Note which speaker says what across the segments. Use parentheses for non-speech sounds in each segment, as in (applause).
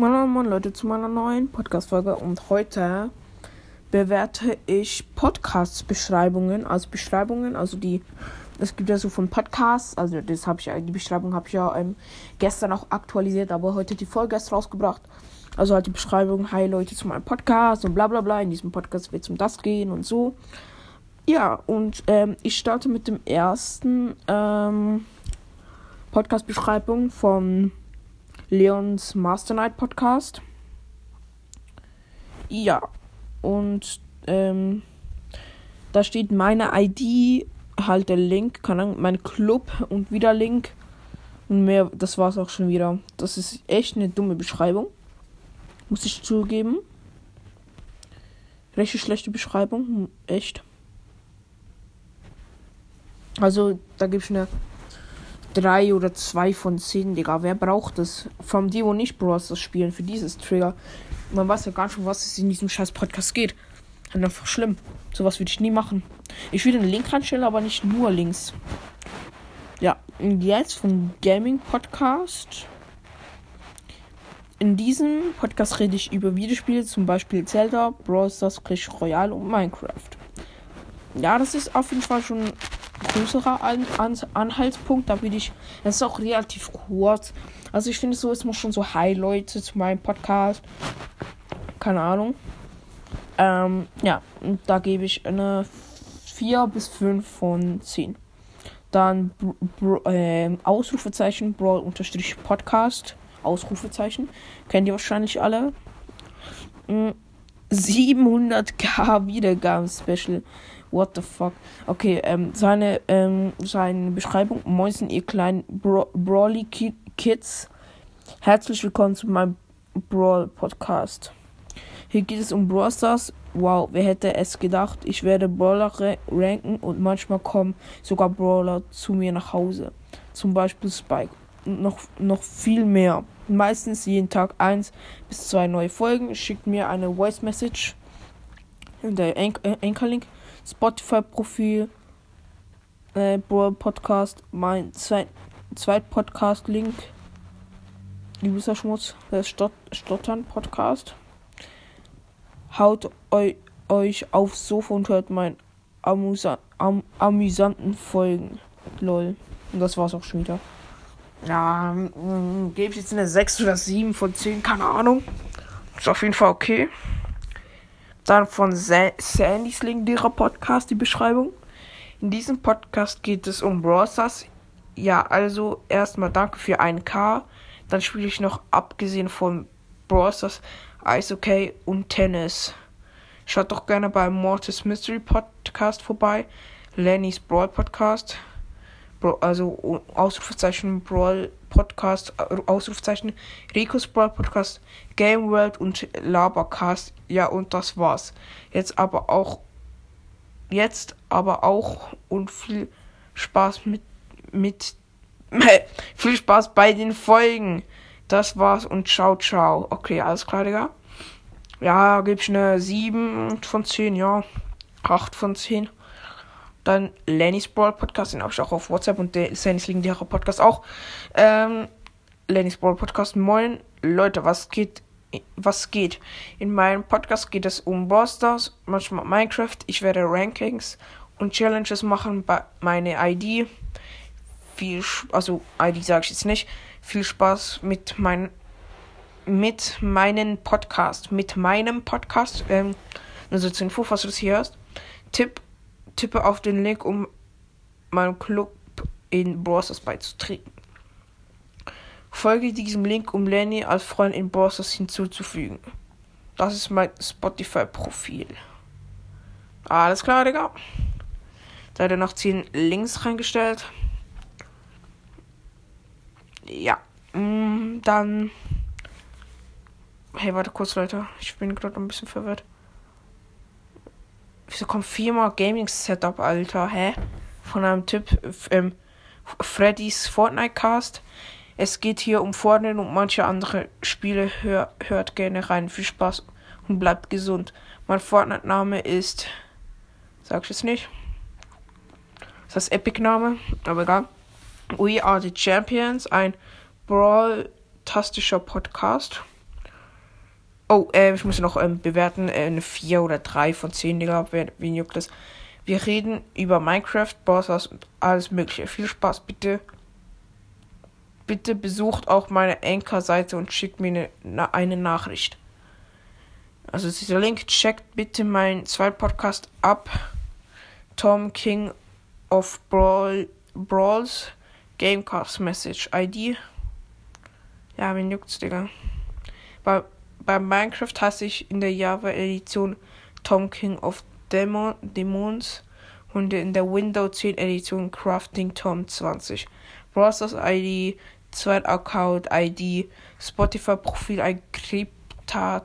Speaker 1: Moin Moin Leute zu meiner neuen Podcast-Folge und heute bewerte ich Podcast-Beschreibungen, also Beschreibungen, also die, es gibt ja so von Podcasts, also das habe ich, die Beschreibung habe ich ja ähm, gestern auch aktualisiert, aber heute die Folge erst rausgebracht. Also halt die Beschreibung, hi Leute zu meinem Podcast und bla bla bla, in diesem Podcast wird es um das gehen und so. Ja, und ähm, ich starte mit dem ersten ähm, Podcast-Beschreibung von Leons Master Night Podcast. Ja, und ähm, da steht meine ID, halt der Link, kann Ahnung, mein Club und wieder Link. Und mehr, das war's auch schon wieder. Das ist echt eine dumme Beschreibung. Muss ich zugeben. Richtig schlechte Beschreibung. Echt. Also, da ich eine drei oder zwei von zehn, Digga. Wer braucht das? Vom die, wo nicht Bros. spielen, für dieses Trigger. Man weiß ja gar nicht, um was es in diesem scheiß Podcast geht. Und einfach schlimm. Sowas würde ich nie machen. Ich würde einen Link reinstellen, aber nicht nur Links. Ja, und jetzt vom Gaming Podcast. In diesem Podcast rede ich über Videospiele, zum Beispiel Zelda, Brawl Stars, Clash Royale und Minecraft. Ja, das ist auf jeden Fall schon größerer An An Anhaltspunkt. Da bin ich. Das ist auch relativ kurz. Also ich finde so, es muss schon so Hi Leute zu meinem Podcast. Keine Ahnung. Ähm, ja, da gebe ich eine 4 bis 5 von 10. Dann äh, Ausrufezeichen Brawl unterstrich Podcast. Ausrufezeichen. Kennt ihr wahrscheinlich alle. 700k Wiedergaben Special. What the fuck? Okay, ähm, seine, ähm, seine Beschreibung. Moin, ihr kleinen Bra Brawly Kids. Herzlich willkommen zu meinem Brawl Podcast. Hier geht es um Brawl Stars. Wow, wer hätte es gedacht? Ich werde Brawler ranken und manchmal kommen sogar Brawler zu mir nach Hause. Zum Beispiel Spike. Noch, noch viel mehr. Meistens jeden Tag eins bis zwei neue Folgen. Schickt mir eine Voice Message in der Anchor-Link. Spotify-Profil, äh, Podcast, mein zweit, zweit Podcast-Link, Lieber Schmutz, der Stott Stottern Podcast. Haut eu euch aufs Sofa und hört meinen amüsa am amüsanten Folgen. Lol. Und das war's auch schon wieder. Ja, gebe ich jetzt eine 6 oder 7 von 10, keine Ahnung. Ist auf jeden Fall okay. Dann von Sandys legendärer Podcast, die Beschreibung. In diesem Podcast geht es um Browsers. Ja, also erstmal danke für 1K. Dann spiele ich noch, abgesehen von Browsers, Eishockey und Tennis. Schaut doch gerne bei Mortis Mystery Podcast vorbei. Lennys Brawl Podcast. Also Ausrufezeichen Brawl Podcast, äh, Ausrufezeichen, Ricos Brawl Podcast, Game World und Labercast. Ja, und das war's. Jetzt aber auch, jetzt aber auch und viel Spaß mit, mit, (laughs) viel Spaß bei den Folgen. Das war's und ciao, ciao. Okay, alles klar, Digga. Ja, ich eine 7 von 10, ja. 8 von 10. Dann Lennys Brawl Podcast, den habe ich auch auf WhatsApp und der Lennys legendärer Podcast auch. Ähm, Lennys Brawl Podcast, moin. Leute, was geht? Was geht? In meinem Podcast geht es um Brawl manchmal Minecraft. Ich werde Rankings und Challenges machen bei meine ID. Viel, also ID sage ich jetzt nicht. Viel Spaß mit meinen mit meinem Podcast, mit meinem Podcast. Ähm, also zur Info, falls du das hier hörst. Tipp Tippe auf den Link, um meinem Club in Browsers beizutreten. Folge diesem Link, um Lenny als Freund in Browsers hinzuzufügen. Das ist mein Spotify-Profil. Alles klar, Digga. Da hat er noch 10 Links reingestellt. Ja. Mm, dann. Hey, warte kurz, Leute. Ich bin gerade ein bisschen verwirrt. Wieso kommt viermal Gaming Setup, Alter? Hä? Von einem Typ, ähm, Freddy's Fortnite Cast. Es geht hier um Fortnite und manche andere Spiele. Hör, hört gerne rein. Viel Spaß und bleibt gesund. Mein Fortnite-Name ist. Sag ich jetzt nicht. Das ist Epic-Name, aber egal. We are the Champions, ein Brawl-tastischer Podcast. Oh, äh, ich muss noch ähm, bewerten. Äh, eine 4 oder 3 von 10, Digga. Wen juckt das? Wir reden über Minecraft, Bosses und alles Mögliche. Viel Spaß, bitte. Bitte besucht auch meine Anchor-Seite und schickt mir eine, eine Nachricht. Also dieser Link, checkt bitte meinen zweiten Podcast ab. Tom King of Brawl, Brawls Gamecast Message ID. Ja, wen juckt's, Digga? Bei, bei Minecraft hasse ich in der Java-Edition Tom King of Demo, Demons und in der Windows 10 Edition Crafting Tom 20. Browsers ID, Zweit Account ID, Spotify Profil, ein Krypta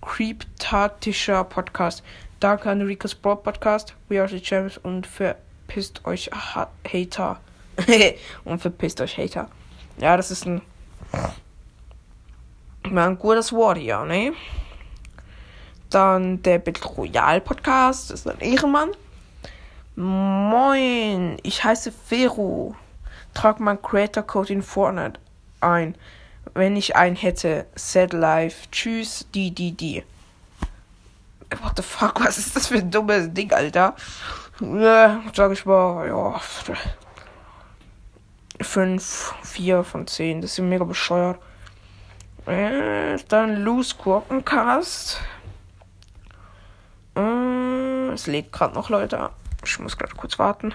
Speaker 1: kryptatischer Podcast. Danke an Rico's Broad Podcast, We Are the Champs und verpisst euch Hater. (laughs) und verpisst euch Hater. Ja, das ist ein, ein gutes Wort hier, ne? Dann der Battle Royale Podcast. Das ist ein Ehrenmann. Moin, ich heiße Fero. Trag mein Creator Code in Fortnite ein. Wenn ich einen hätte. Set live. Tschüss, die, die, die. What the fuck, was ist das für ein dummes Ding, Alter? Ja, sag ich mal, ja. 5, 4 von 10. Das ist mega bescheuert. Äh, dann Loose Gurkencast. Äh, es lebt gerade noch, Leute. Ich muss gerade kurz warten.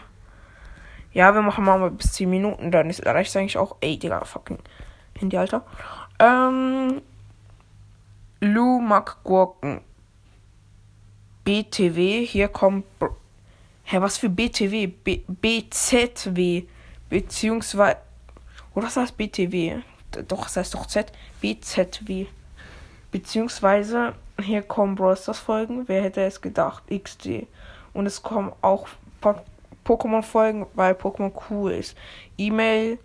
Speaker 1: Ja, wir machen mal bis 10 Minuten, dann ist reicht eigentlich auch. Ey, Digga, fucking Handy, Alter. Ähm. Lou Gurken. BTW, hier kommt. Hä, was für BTW? B BZW. Beziehungsweise. Oder was heißt BTW? Doch, das heißt doch Z. BZW. Beziehungsweise hier kommen Brawl Stars Folgen. Wer hätte es gedacht? XD. Und es kommen auch Pokémon Folgen, weil Pokémon cool ist. E-Mail.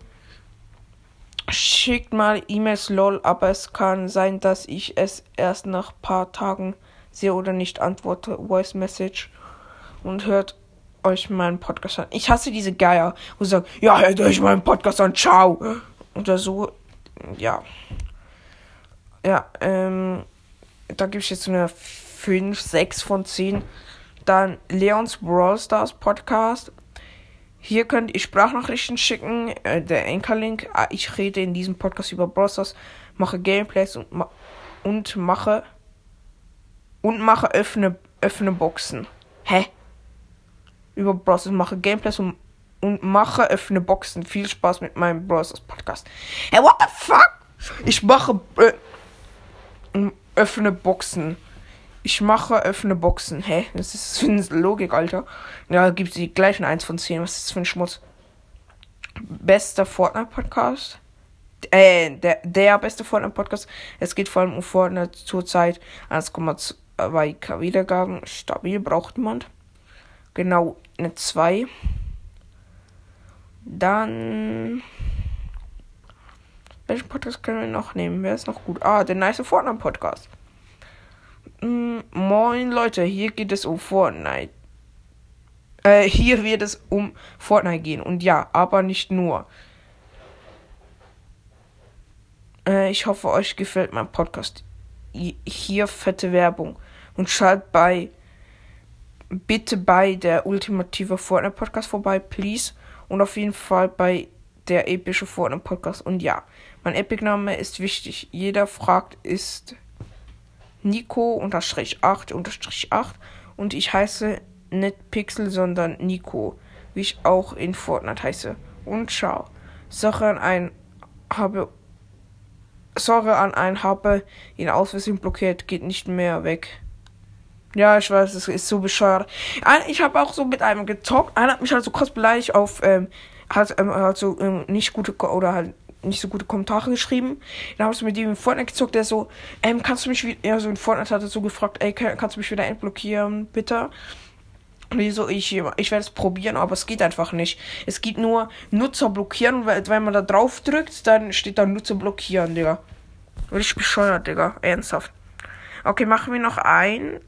Speaker 1: Schickt mal E-Mails lol, aber es kann sein, dass ich es erst nach paar Tagen sehe oder nicht antworte. Voice Message. Und hört euch meinen Podcast an. Ich hasse diese Geier, wo sie sagen, ja, hört euch meinen Podcast an, ciao. Oder so. Ja. Ja, ähm da gebe ich jetzt eine 5, 6 von 10. Dann Leons Brawl Stars Podcast. Hier könnt ihr Sprachnachrichten schicken. Äh, der Anchor-Link. Ah, ich rede in diesem Podcast über Brawl Stars, mache Gameplays und, ma und mache und mache öffne, öffne Boxen. Hä? Über Brawl Stars mache Gameplays und, und mache öffne Boxen. Viel Spaß mit meinem Brawl Stars Podcast. Hä, what the fuck? Ich mache äh, öffne Boxen. Ich mache öffne Boxen. Hä? Das ist für eine Logik, Alter. Ja, gibt die gleichen 1 von 10. Was ist das für ein Schmutz? Bester Fortnite-Podcast. Äh, der, der beste Fortnite-Podcast. Es geht vor allem um Fortnite zurzeit. 1,2k Wiedergaben. Stabil, braucht niemand. Genau, eine 2. Dann. Welchen Podcast können wir noch nehmen? Wer ist noch gut? Ah, der nice Fortnite Podcast. Mm, moin Leute, hier geht es um Fortnite. Äh, hier wird es um Fortnite gehen. Und ja, aber nicht nur. Äh, ich hoffe, euch gefällt mein Podcast. Hier fette Werbung. Und schaut bei bitte bei der ultimative Fortnite Podcast vorbei, please. Und auf jeden Fall bei der epische Fortnite Podcast. Und ja, mein Epic-Name ist wichtig. Jeder fragt, ist Nico 8 8 und ich heiße nicht Pixel, sondern Nico, wie ich auch in Fortnite heiße. Und ciao. Sache an ein habe Sorge an ein habe ihn aus blockiert, geht nicht mehr weg. Ja, ich weiß, es ist so bescheuert. Ich habe auch so mit einem gezockt. Einer hat mich halt so kurz beleidigt auf, ähm, hat, ähm, halt so ähm, nicht gute oder halt nicht so gute Kommentare geschrieben. Dann habe ich mit ihm in Fortnite gezockt, der so, ähm, kannst du mich wieder, ja, so in Fortnite hat er so gefragt, ey, kannst du mich wieder entblockieren, bitte? Und ich so, ich, ich werde es probieren, aber es geht einfach nicht. Es gibt nur Nutzer blockieren, weil wenn man da drauf drückt, dann steht da Nutzer blockieren, Digga. Richtig bescheuert, Digga. Ernsthaft. Okay, machen wir noch ein.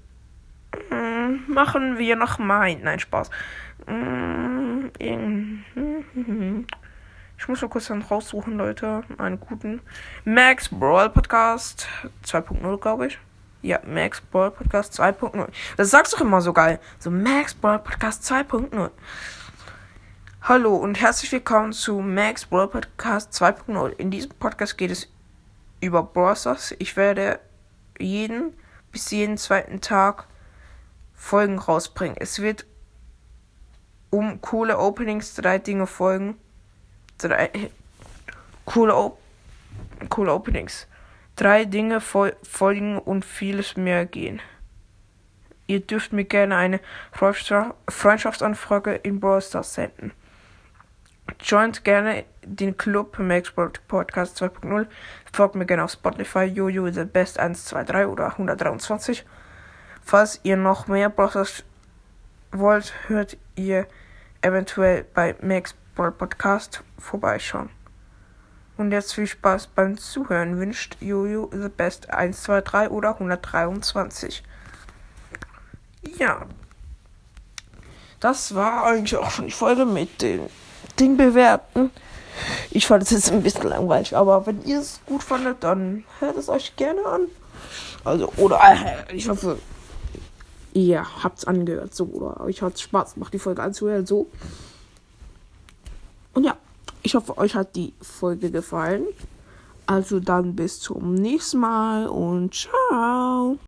Speaker 1: Hm, machen wir noch mein. Nein, Spaß. Hm, Ich muss mal kurz dann raussuchen, Leute. Einen guten. Max Brawl Podcast 2.0, glaube ich. Ja, Max Brawl Podcast 2.0. Das sagst du immer so geil. So Max Brawl Podcast 2.0. Hallo und herzlich willkommen zu Max Brawl Podcast 2.0. In diesem Podcast geht es über Brawl Stars. Ich werde jeden bis jeden zweiten Tag Folgen rausbringen. Es wird um coole Openings drei Dinge folgen. Drei coole, Op coole Openings. Drei Dinge fol folgen und vieles mehr gehen. Ihr dürft mir gerne eine Freundschaftsanfrage in Brawl Stars senden. Joint gerne den Club Max Podcast 2.0. Folgt mir gerne auf Spotify, Jojo the Best 123 oder 123. Falls ihr noch mehr Browsers wollt, hört ihr eventuell bei Max Podcast vorbeischauen. Und jetzt viel Spaß beim Zuhören wünscht Jojo the Best 123 oder 123. Ja. Das war eigentlich auch schon die Folge mit den Ding bewerten. Ich fand es jetzt ein bisschen langweilig, aber wenn ihr es gut fandet, dann hört es euch gerne an. Also, oder äh, ich hoffe, ihr habt es angehört, so, oder euch hat es Spaß gemacht, die Folge anzuhören, so. Und ja, ich hoffe, euch hat die Folge gefallen. Also dann bis zum nächsten Mal und ciao.